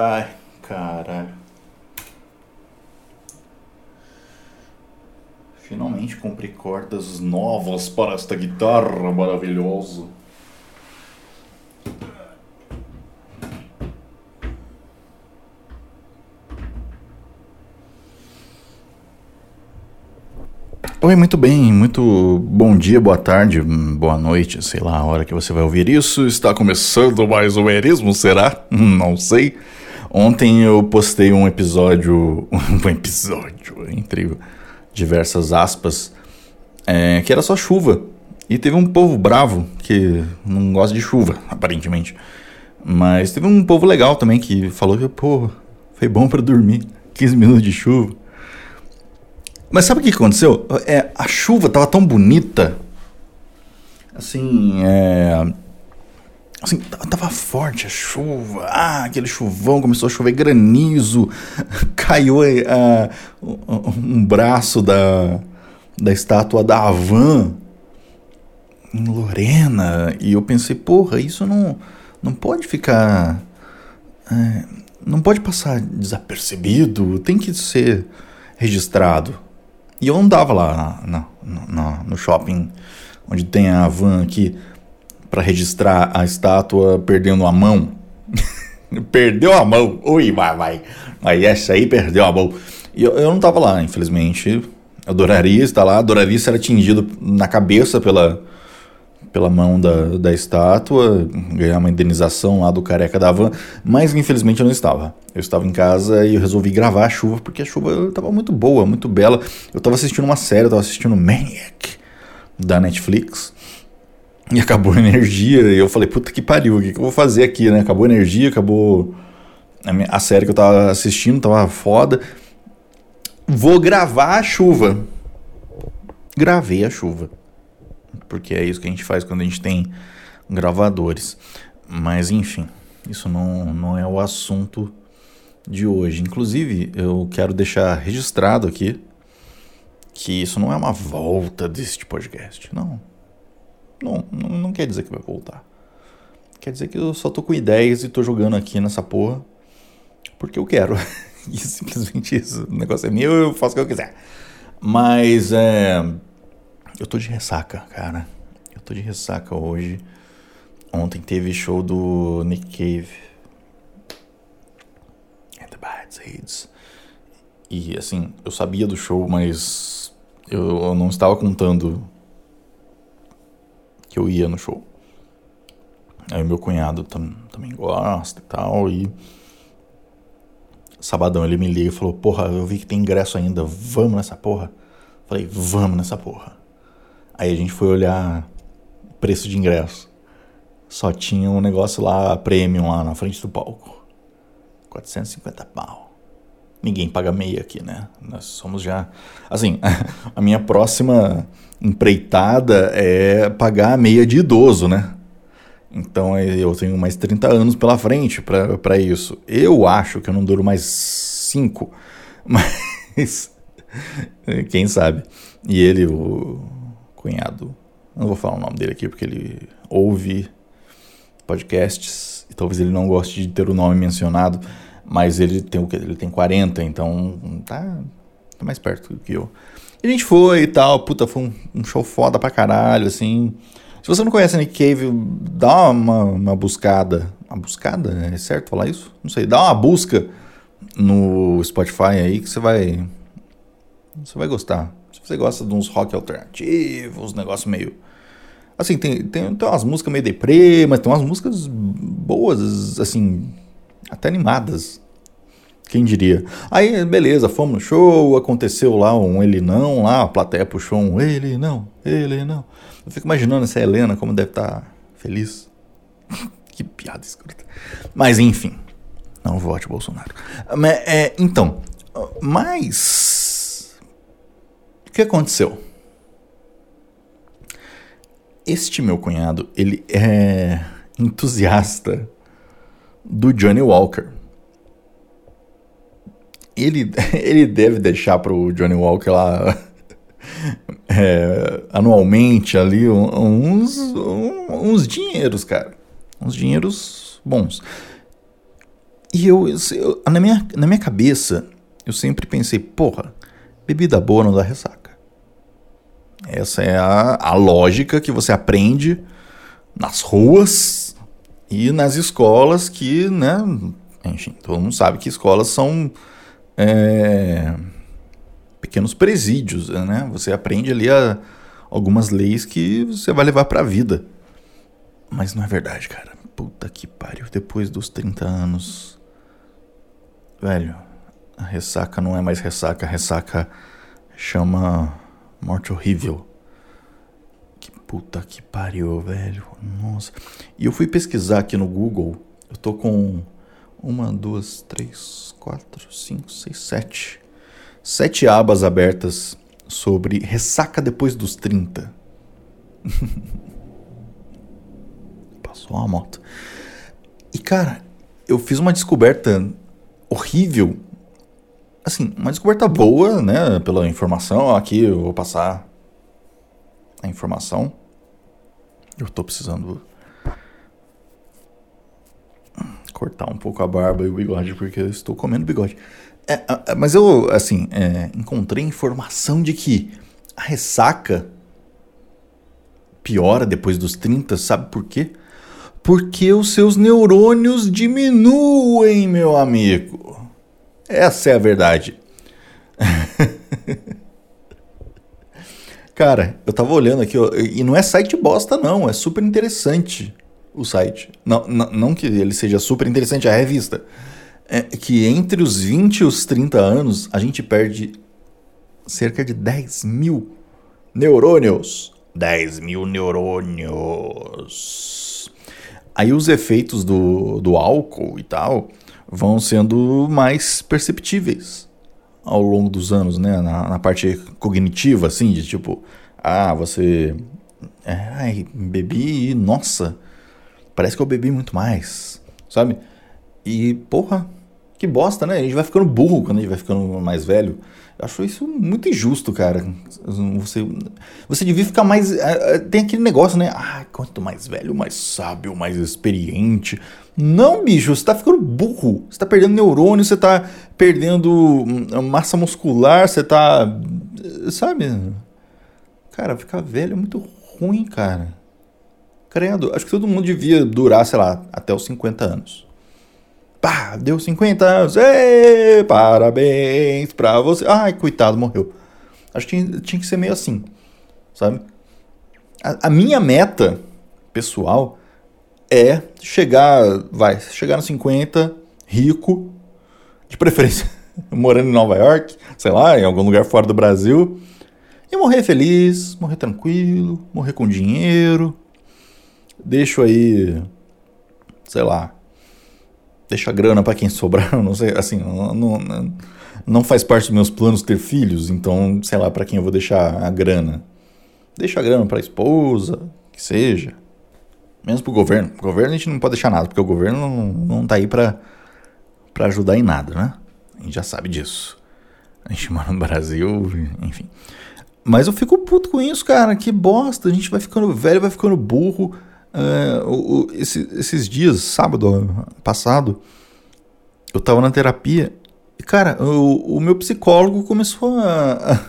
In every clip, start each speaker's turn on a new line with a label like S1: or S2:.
S1: Ai, caralho. Finalmente comprei cordas novas para esta guitarra maravilhosa. Oi, muito bem, muito bom dia, boa tarde, boa noite, sei lá a hora que você vai ouvir isso. Está começando mais um Erismo, será? Não sei. Ontem eu postei um episódio, um episódio, entre diversas aspas, é, que era só chuva. E teve um povo bravo que não gosta de chuva, aparentemente. Mas teve um povo legal também que falou que, pô, foi bom para dormir. 15 minutos de chuva. Mas sabe o que aconteceu? É, a chuva tava tão bonita. Assim, é. Assim, tava forte a chuva. Ah, aquele chuvão começou a chover granizo. Caiu uh, um braço da, da estátua da Avan em Lorena. E eu pensei, porra, isso não, não pode ficar. É, não pode passar desapercebido. Tem que ser registrado. E eu andava lá na, na, na, no shopping, onde tem a van aqui, para registrar a estátua perdendo a mão. perdeu a mão. Ui, vai, vai. Aí essa aí perdeu a mão. E eu, eu não tava lá, infelizmente. Adoraria estar lá, adoraria ser atingido na cabeça pela, pela mão da, da estátua, ganhar uma indenização lá do careca da van, mas infelizmente eu não estava. Eu estava em casa e eu resolvi gravar a chuva, porque a chuva estava muito boa, muito bela. Eu estava assistindo uma série, eu estava assistindo Maniac, da Netflix, e acabou a energia, e eu falei, puta que pariu, o que, que eu vou fazer aqui, né? Acabou a energia, acabou a, minha, a série que eu estava assistindo, estava foda. Vou gravar a chuva. Gravei a chuva porque é isso que a gente faz quando a gente tem gravadores. Mas enfim, isso não, não é o assunto de hoje. Inclusive, eu quero deixar registrado aqui que isso não é uma volta deste podcast. Não. Não, não, não quer dizer que vai voltar. Quer dizer que eu só tô com ideias e tô jogando aqui nessa porra porque eu quero. e simplesmente isso. O negócio é meu, eu faço o que eu quiser. Mas é eu tô de ressaca, cara. Eu tô de ressaca hoje. Ontem teve show do Nick Cave. And the Bad Seeds. E assim, eu sabia do show, mas eu, eu não estava contando que eu ia no show. Aí meu cunhado tam, também gosta e tal. E sabadão ele me liga e falou: Porra, eu vi que tem ingresso ainda, vamos nessa porra. Falei: Vamos nessa porra. Aí a gente foi olhar preço de ingresso. Só tinha um negócio lá, premium lá na frente do palco. 450 pau. Ninguém paga meia aqui, né? Nós somos já. Assim, a minha próxima empreitada é pagar a meia de idoso, né? Então eu tenho mais 30 anos pela frente para isso. Eu acho que eu não duro mais 5, mas quem sabe. E ele, o, cunhado. Não vou falar o nome dele aqui porque ele ouve podcasts e talvez ele não goste de ter o nome mencionado, mas ele tem o que? Ele tem 40, então tá, tá mais perto do que eu. E a gente foi e tal, puta, foi um, um, show foda pra caralho, assim. Se você não conhece Nick Cave, dá uma, uma buscada. Uma buscada? É certo falar isso? Não sei. Dá uma busca no Spotify aí que você vai. Você vai gostar você gosta de uns rock alternativos, negócio meio. Assim, tem, tem, tem umas músicas meio deprê, mas tem umas músicas boas, assim, até animadas. Quem diria? Aí, beleza, fomos no show, aconteceu lá um ele não, lá a plateia puxou um ele não, ele não. Eu fico imaginando essa Helena como deve estar tá feliz. que piada escrota. Mas enfim, não vote Bolsonaro. É, então, mas que aconteceu? Este meu cunhado, ele é entusiasta do Johnny Walker. Ele, ele deve deixar pro Johnny Walker lá é, anualmente ali uns, uns dinheiros, cara. Uns dinheiros bons. E eu, eu, na, minha, na minha cabeça, eu sempre pensei, porra, bebida boa não dá ressaca. Essa é a, a lógica que você aprende nas ruas e nas escolas que, né, enfim, todo mundo sabe que escolas são é, pequenos presídios, né? Você aprende ali a, algumas leis que você vai levar para a vida. Mas não é verdade, cara. Puta que pariu. Depois dos 30 anos. Velho, a ressaca não é mais ressaca. A ressaca chama morte horrível. Puta que pariu, velho. Nossa. E eu fui pesquisar aqui no Google. Eu tô com uma, duas, três, quatro, cinco, seis, sete. Sete abas abertas sobre ressaca depois dos 30. Passou uma moto. E cara, eu fiz uma descoberta horrível. Assim, uma descoberta boa, né? Pela informação. Aqui eu vou passar informação. Eu tô precisando cortar um pouco a barba e o bigode, porque eu estou comendo bigode. É, mas eu, assim, é, encontrei informação de que a ressaca piora depois dos 30, sabe por quê? Porque os seus neurônios diminuem, meu amigo. Essa é a verdade. Cara, eu tava olhando aqui, ó, e não é site bosta, não, é super interessante o site. Não, não, não que ele seja super interessante a revista. É que entre os 20 e os 30 anos, a gente perde cerca de 10 mil neurônios. 10 mil neurônios. Aí os efeitos do, do álcool e tal vão sendo mais perceptíveis ao longo dos anos, né? Na, na parte cognitiva, assim, de tipo, ah, você. É, ai, bebi, nossa, parece que eu bebi muito mais, sabe? E, porra, que bosta, né? A gente vai ficando burro quando a gente vai ficando mais velho. Eu acho isso muito injusto, cara. Você, você devia ficar mais. É, é, tem aquele negócio, né? Ah, quanto mais velho, mais sábio, mais experiente. Não, bicho, você tá ficando burro. Você tá perdendo neurônio, você tá perdendo hum, massa muscular, você tá. Sabe? Cara, ficar velho é muito ruim, cara. Credo, acho que todo mundo devia durar, sei lá, até os 50 anos. Pá, deu 50 anos. Ei, parabéns pra você. Ai, coitado, morreu. Acho que tinha, tinha que ser meio assim, sabe? A, a, minha meta pessoal é chegar, vai, chegar nos 50, rico, de preferência morando em Nova York, sei lá, em algum lugar fora do Brasil, e morrer feliz, morrer tranquilo, morrer com dinheiro. Deixo aí, sei lá, deixa grana para quem sobrar, não sei, assim, não, não, não, faz parte dos meus planos ter filhos, então, sei lá, para quem eu vou deixar a grana. Deixa a grana para a esposa, que seja. Mesmo pro governo. O governo a gente não pode deixar nada, porque o governo não, não tá aí para para ajudar em nada, né? A gente já sabe disso. A gente mora no Brasil, enfim. Mas eu fico puto com isso, cara. Que bosta. A gente vai ficando velho, vai ficando burro. É, o, esse, esses dias, sábado passado, eu tava na terapia e, cara, o, o meu psicólogo começou a,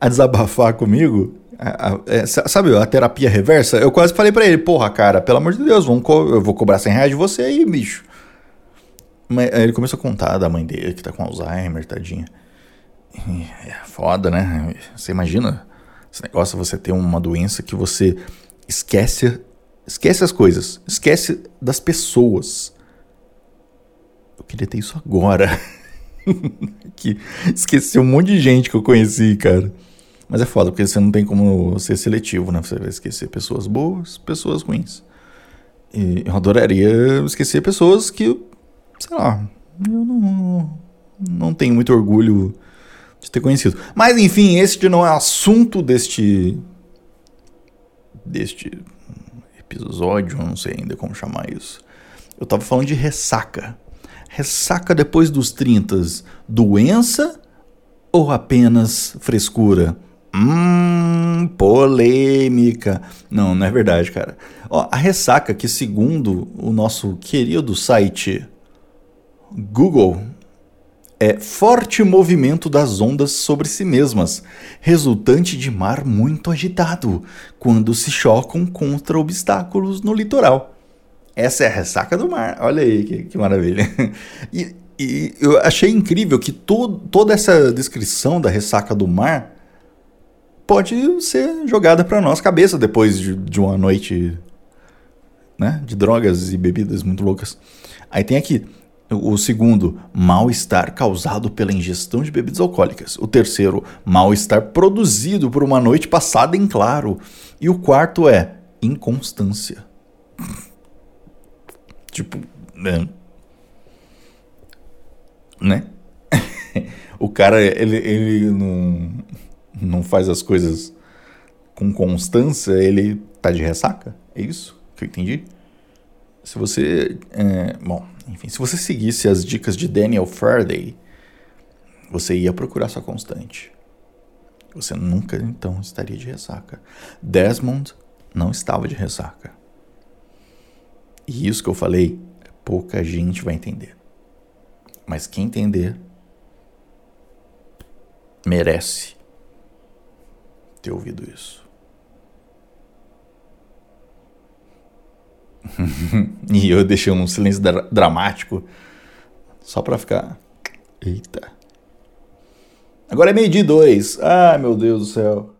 S1: a, desabafar comigo. A, a, é, sabe, a terapia reversa? Eu quase falei para ele, porra, cara, pelo amor de Deus, vamos eu vou cobrar 100 reais de você aí, bicho. Mas ele começou a contar da mãe dele que tá com Alzheimer, tadinha. É foda, né? Você imagina esse negócio, você ter uma doença que você Esquece, esquece as coisas, esquece das pessoas. Eu queria ter isso agora. que esqueci um monte de gente que eu conheci, cara. Mas é foda, porque você não tem como ser seletivo, né? Você vai esquecer pessoas boas, pessoas ruins. E eu adoraria esquecer pessoas que, sei lá, eu não, não tenho muito orgulho de ter conhecido. Mas enfim, este não é assunto deste deste episódio, não sei ainda como chamar isso. Eu tava falando de ressaca. Ressaca depois dos 30, doença ou apenas frescura? Hum, polêmica. Não, não é verdade, cara. Ó, a ressaca que segundo o nosso querido site Google é forte movimento das ondas sobre si mesmas, resultante de mar muito agitado, quando se chocam contra obstáculos no litoral. Essa é a ressaca do mar. Olha aí que, que maravilha. E, e, eu achei incrível que to, toda essa descrição da ressaca do mar pode ser jogada para nossa cabeça depois de, de uma noite né, de drogas e bebidas muito loucas. Aí tem aqui o segundo, mal-estar causado pela ingestão de bebidas alcoólicas. O terceiro, mal-estar produzido por uma noite passada em claro. E o quarto é inconstância. tipo, né? né? o cara, ele, ele não, não faz as coisas com constância, ele tá de ressaca. É isso que eu entendi? Se você. É, bom, enfim, se você seguisse as dicas de Daniel Faraday, você ia procurar sua constante. Você nunca então estaria de ressaca. Desmond não estava de ressaca. E isso que eu falei, pouca gente vai entender. Mas quem entender merece ter ouvido isso. e eu deixei um silêncio dra dramático só pra ficar. Eita. Agora é meio dia dois. Ai, meu Deus do céu.